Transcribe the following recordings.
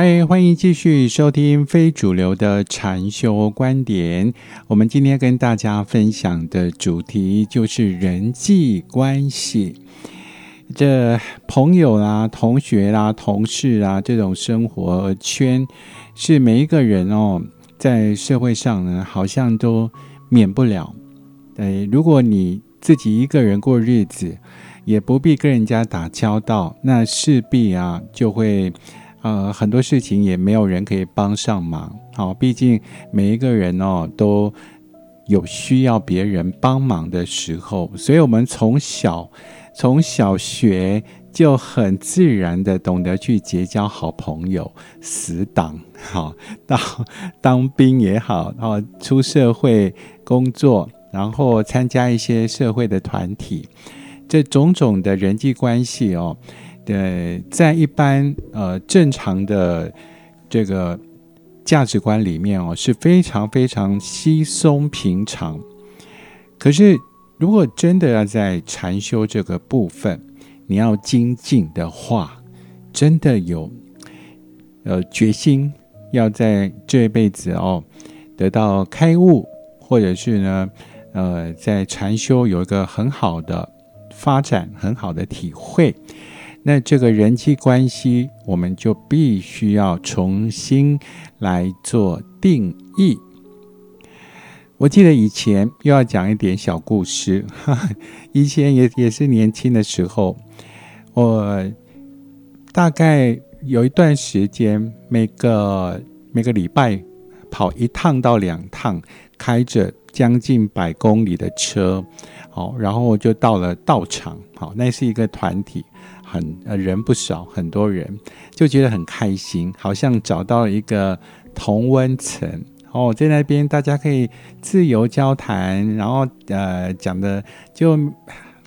嗨，欢迎继续收听非主流的禅修观点。我们今天跟大家分享的主题就是人际关系。这朋友啦、同学啦、同事啊，这种生活圈，是每一个人哦，在社会上呢，好像都免不了。呃，如果你自己一个人过日子，也不必跟人家打交道，那势必啊，就会。呃，很多事情也没有人可以帮上忙。好，毕竟每一个人哦都有需要别人帮忙的时候，所以我们从小从小学就很自然的懂得去结交好朋友、死党。好，到当兵也好，然后出社会工作，然后参加一些社会的团体，这种种的人际关系哦。对，在一般呃正常的这个价值观里面哦，是非常非常稀松平常。可是，如果真的要在禅修这个部分，你要精进的话，真的有呃决心要在这一辈子哦得到开悟，或者是呢呃在禅修有一个很好的发展、很好的体会。那这个人际关系，我们就必须要重新来做定义。我记得以前又要讲一点小故事，以前也也是年轻的时候，我大概有一段时间，每个每个礼拜跑一趟到两趟，开着将近百公里的车，好，然后我就到了道场，好，那是一个团体。很呃人不少，很多人就觉得很开心，好像找到了一个同温层哦，在那边大家可以自由交谈，然后呃讲的就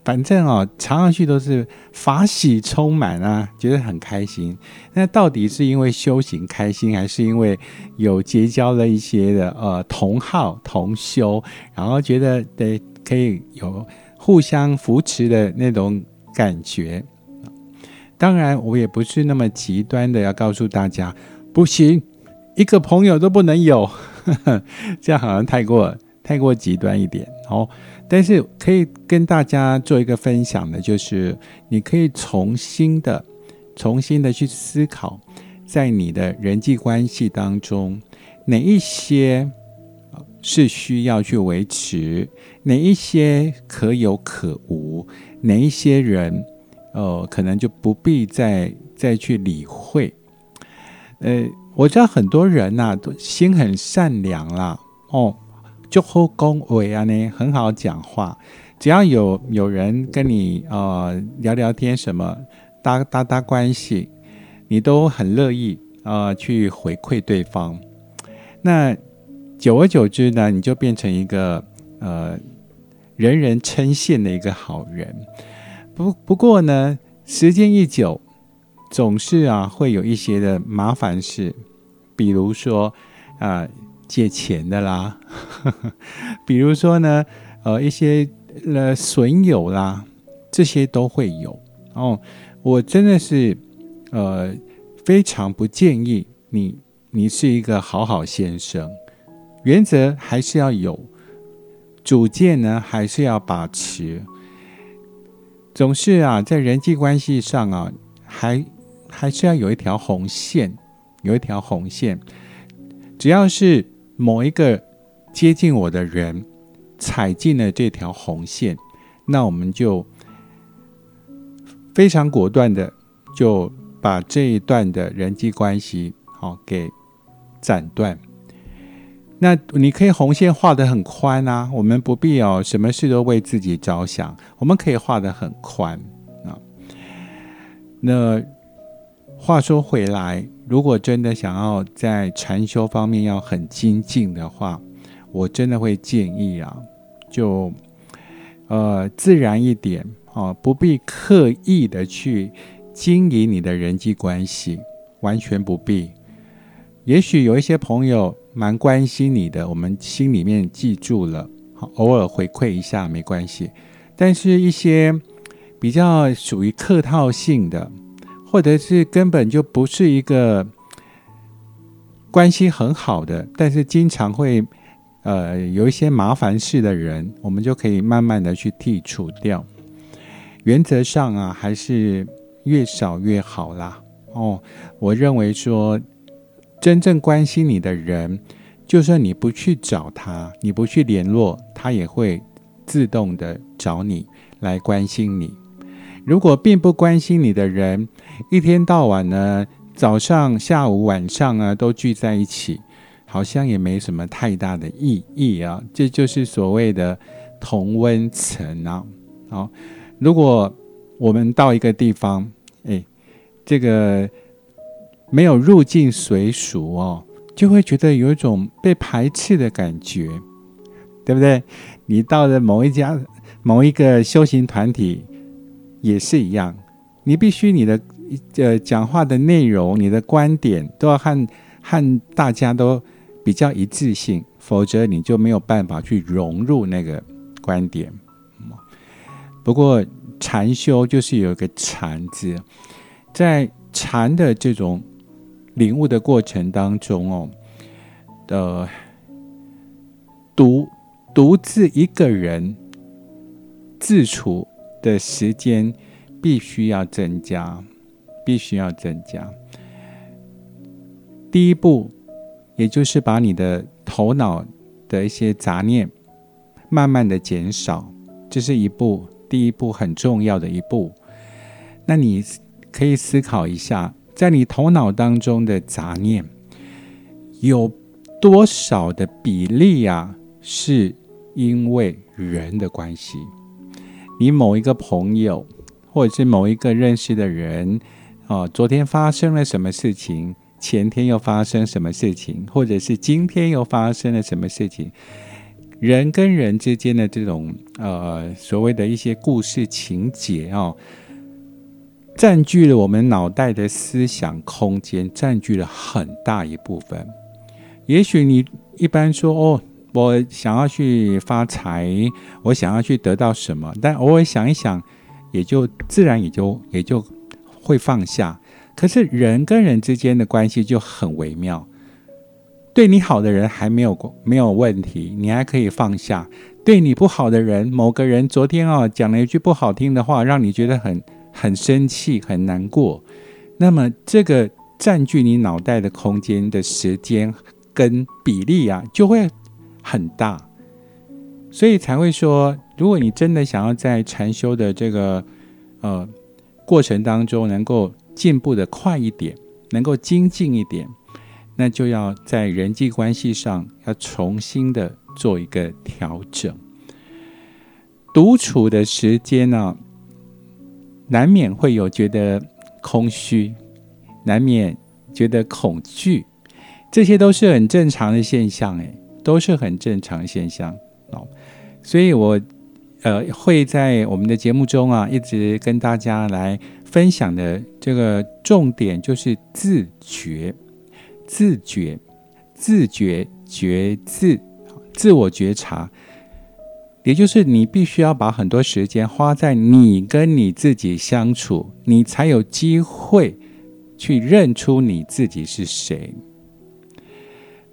反正哦，常上去都是法喜充满啊，觉得很开心。那到底是因为修行开心，还是因为有结交了一些的呃同好同修，然后觉得对可以有互相扶持的那种感觉？当然，我也不是那么极端的，要告诉大家不行，一个朋友都不能有，这样好像太过太过极端一点哦。但是可以跟大家做一个分享的，就是你可以重新的、重新的去思考，在你的人际关系当中，哪一些是需要去维持，哪一些可有可无，哪一些人。哦，可能就不必再再去理会。呃，我知道很多人呐，都心很善良啦，哦，就好恭维啊呢，很好讲话。只要有有人跟你呃聊聊天，什么搭搭搭关系，你都很乐意啊去回馈对方。那久而久之呢，你就变成一个呃人人称羡的一个好人。不不过呢，时间一久，总是啊会有一些的麻烦事，比如说啊借钱的啦呵呵，比如说呢呃一些呃损友啦，这些都会有哦。我真的是呃非常不建议你，你是一个好好先生，原则还是要有，主见呢还是要把持。总是啊，在人际关系上啊，还还是要有一条红线，有一条红线。只要是某一个接近我的人踩进了这条红线，那我们就非常果断的就把这一段的人际关系好给斩断。那你可以红线画的很宽啊，我们不必哦，什么事都为自己着想，我们可以画的很宽啊。那话说回来，如果真的想要在禅修方面要很精进的话，我真的会建议啊，就呃自然一点啊，不必刻意的去经营你的人际关系，完全不必。也许有一些朋友。蛮关心你的，我们心里面记住了，好，偶尔回馈一下没关系。但是，一些比较属于客套性的，或者是根本就不是一个关系很好的，但是经常会呃有一些麻烦事的人，我们就可以慢慢的去剔除掉。原则上啊，还是越少越好啦。哦，我认为说，真正关心你的人，就算你不去找他，你不去联络，他也会自动的找你来关心你。如果并不关心你的人，一天到晚呢，早上、下午、晚上啊，都聚在一起，好像也没什么太大的意义啊。这就是所谓的同温层啊。好，如果我们到一个地方，哎，这个没有入境随俗哦，就会觉得有一种被排斥的感觉，对不对？你到了某一家、某一个修行团体。也是一样，你必须你的呃讲话的内容、你的观点都要和和大家都比较一致性，否则你就没有办法去融入那个观点。不过禅修就是有一个禅字，在禅的这种领悟的过程当中哦，的独独自一个人自处。的时间必须要增加，必须要增加。第一步，也就是把你的头脑的一些杂念慢慢的减少，这是一步，第一步很重要的一步。那你可以思考一下，在你头脑当中的杂念有多少的比例啊，是因为人的关系？你某一个朋友，或者是某一个认识的人，哦，昨天发生了什么事情？前天又发生什么事情？或者是今天又发生了什么事情？人跟人之间的这种呃所谓的一些故事情节哦，占据了我们脑袋的思想空间，占据了很大一部分。也许你一般说哦。我想要去发财，我想要去得到什么，但偶尔想一想，也就自然也就也就会放下。可是人跟人之间的关系就很微妙，对你好的人还没有没有问题，你还可以放下；对你不好的人，某个人昨天啊讲了一句不好听的话，让你觉得很很生气、很难过，那么这个占据你脑袋的空间的时间跟比例啊，就会。很大，所以才会说，如果你真的想要在禅修的这个呃过程当中能够进步的快一点，能够精进一点，那就要在人际关系上要重新的做一个调整。独处的时间呢，难免会有觉得空虚，难免觉得恐惧，这些都是很正常的现象，诶。都是很正常现象哦，所以我呃会在我们的节目中啊，一直跟大家来分享的这个重点就是自觉、自觉、自觉、觉自、自我觉察，也就是你必须要把很多时间花在你跟你自己相处，你才有机会去认出你自己是谁。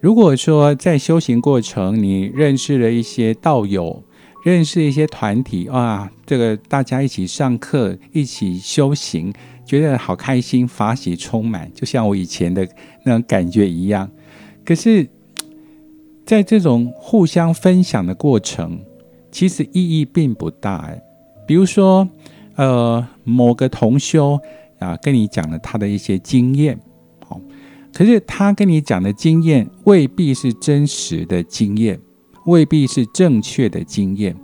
如果说在修行过程，你认识了一些道友，认识一些团体啊，这个大家一起上课，一起修行，觉得好开心，法喜充满，就像我以前的那种感觉一样。可是，在这种互相分享的过程，其实意义并不大。哎，比如说，呃，某个同修啊，跟你讲了他的一些经验。好可是他跟你讲的经验未必是真实的经验，未必是正确的经验，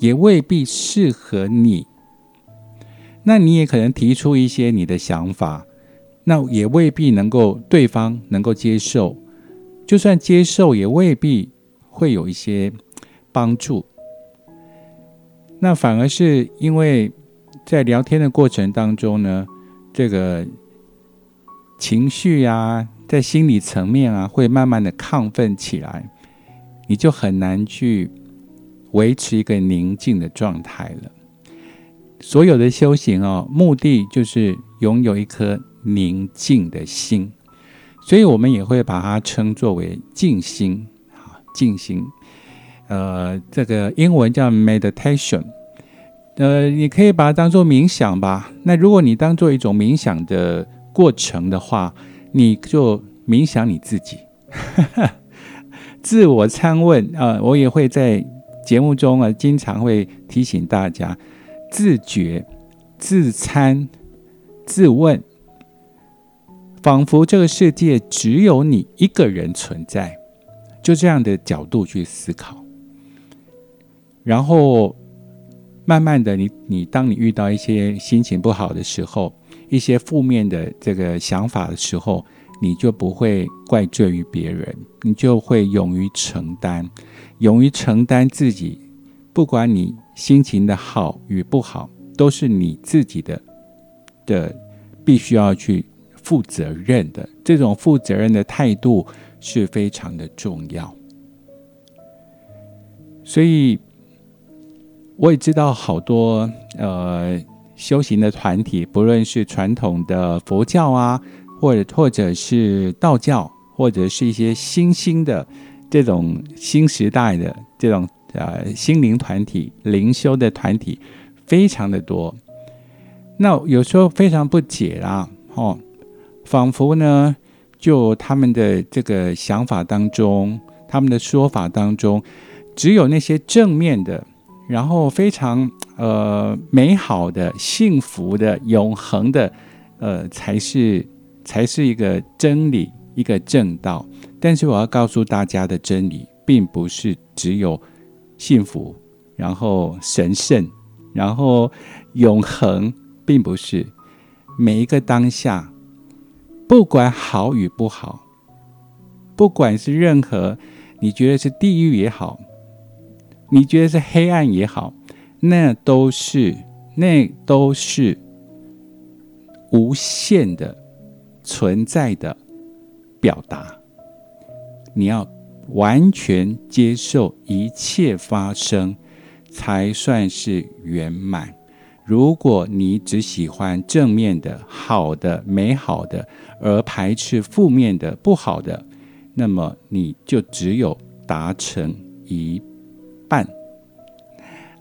也未必适合你。那你也可能提出一些你的想法，那也未必能够对方能够接受。就算接受，也未必会有一些帮助。那反而是因为在聊天的过程当中呢，这个。情绪啊，在心理层面啊，会慢慢的亢奋起来，你就很难去维持一个宁静的状态了。所有的修行哦，目的就是拥有一颗宁静的心。所以我们也会把它称作为静心啊，静心。呃，这个英文叫 meditation。呃，你可以把它当做冥想吧。那如果你当做一种冥想的过程的话，你就冥想你自己，自我参问啊。我也会在节目中啊，经常会提醒大家自觉、自参、自问。仿佛这个世界只有你一个人存在，就这样的角度去思考，然后慢慢的，你你当你遇到一些心情不好的时候，一些负面的这个想法的时候，你就不会怪罪于别人，你就会勇于承担，勇于承担自己，不管你心情的好与不好，都是你自己的的必须要去。负责任的这种负责任的态度是非常的重要，所以我也知道好多呃修行的团体，不论是传统的佛教啊，或者或者是道教，或者是一些新兴的这种新时代的这种呃心灵团体、灵修的团体，非常的多。那有时候非常不解啦，哦。仿佛呢，就他们的这个想法当中，他们的说法当中，只有那些正面的，然后非常呃美好的、幸福的、永恒的，呃，才是才是一个真理，一个正道。但是我要告诉大家的真理，并不是只有幸福，然后神圣，然后永恒，并不是每一个当下。不管好与不好，不管是任何你觉得是地狱也好，你觉得是黑暗也好，那都是那都是无限的存在的表达。你要完全接受一切发生，才算是圆满。如果你只喜欢正面的、好的、美好的，而排斥负面的、不好的，那么你就只有达成一半。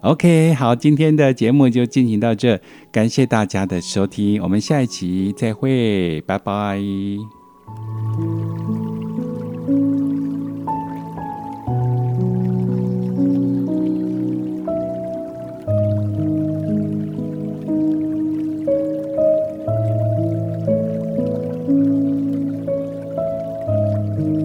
OK，好，今天的节目就进行到这，感谢大家的收听，我们下一期再会，拜拜。